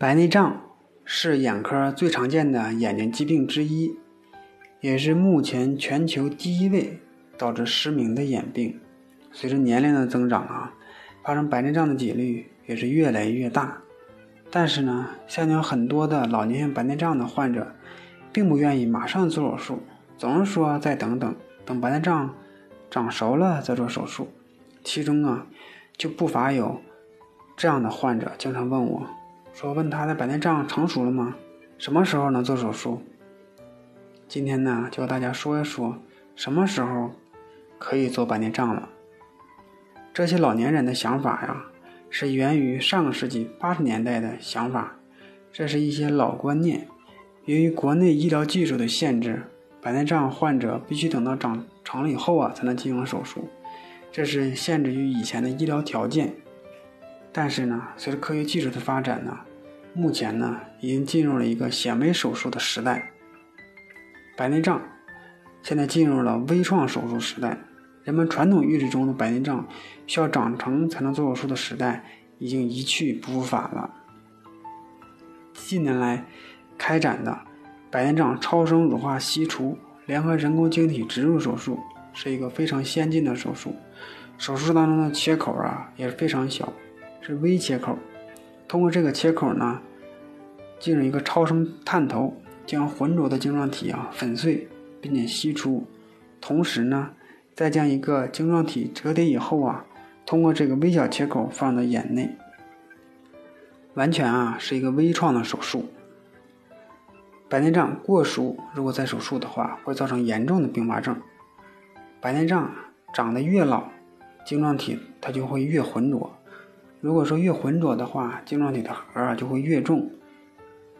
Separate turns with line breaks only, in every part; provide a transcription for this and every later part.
白内障是眼科最常见的眼睛疾病之一，也是目前全球第一位导致失明的眼病。随着年龄的增长啊，发生白内障的几率也是越来越大。但是呢，相较很多的老年性白内障的患者，并不愿意马上做手术，总是说再等等，等白内障长熟了再做手术。其中啊，就不乏有这样的患者经常问我。说问他的白内障成熟了吗？什么时候能做手术？今天呢，就和大家说一说什么时候可以做白内障了。这些老年人的想法呀，是源于上个世纪八十年代的想法，这是一些老观念。由于国内医疗技术的限制，白内障患者必须等到长成了以后啊，才能进行手术，这是限制于以前的医疗条件。但是呢，随着科学技术的发展呢。目前呢，已经进入了一个显微手术的时代。白内障现在进入了微创手术时代。人们传统预知中的白内障需要长成才能做手术的时代，已经一去不复返了。近年来开展的白内障超声乳化吸除联合人工晶体植入手术，是一个非常先进的手术。手术当中的切口啊也是非常小，是微切口。通过这个切口呢，进入一个超声探头，将浑浊的晶状体啊粉碎，并且吸出。同时呢，再将一个晶状体折叠以后啊，通过这个微小切口放到眼内，完全啊是一个微创的手术。白内障过熟，如果再手术的话，会造成严重的并发症。白内障长得越老，晶状体它就会越浑浊。如果说越浑浊的话，晶状体的核啊就会越重，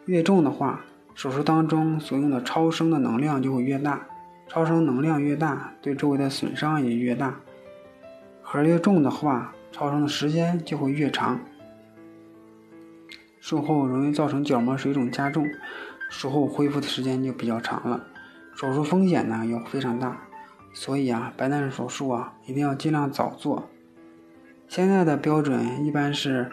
越重的话，手术当中所用的超声的能量就会越大，超声能量越大，对周围的损伤也越大。核越重的话，超声的时间就会越长，术后容易造成角膜水肿加重，术后恢复的时间就比较长了，手术风险呢又非常大，所以啊，白内障手术啊一定要尽量早做。现在的标准一般是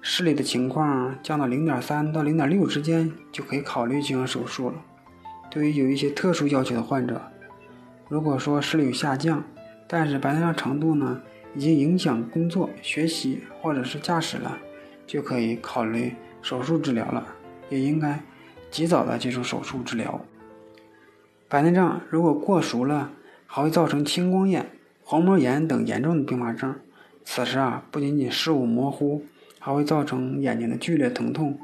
视力的情况降到零点三到零点六之间就可以考虑进行手术了。对于有一些特殊要求的患者，如果说视力有下降，但是白内障程度呢已经影响工作、学习或者是驾驶了，就可以考虑手术治疗了。也应该及早的接受手术治疗。白内障如果过熟了，还会造成青光眼、黄膜炎等严重的并发症。此时啊，不仅仅视物模糊，还会造成眼睛的剧烈疼痛，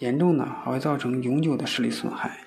严重的还会造成永久的视力损害。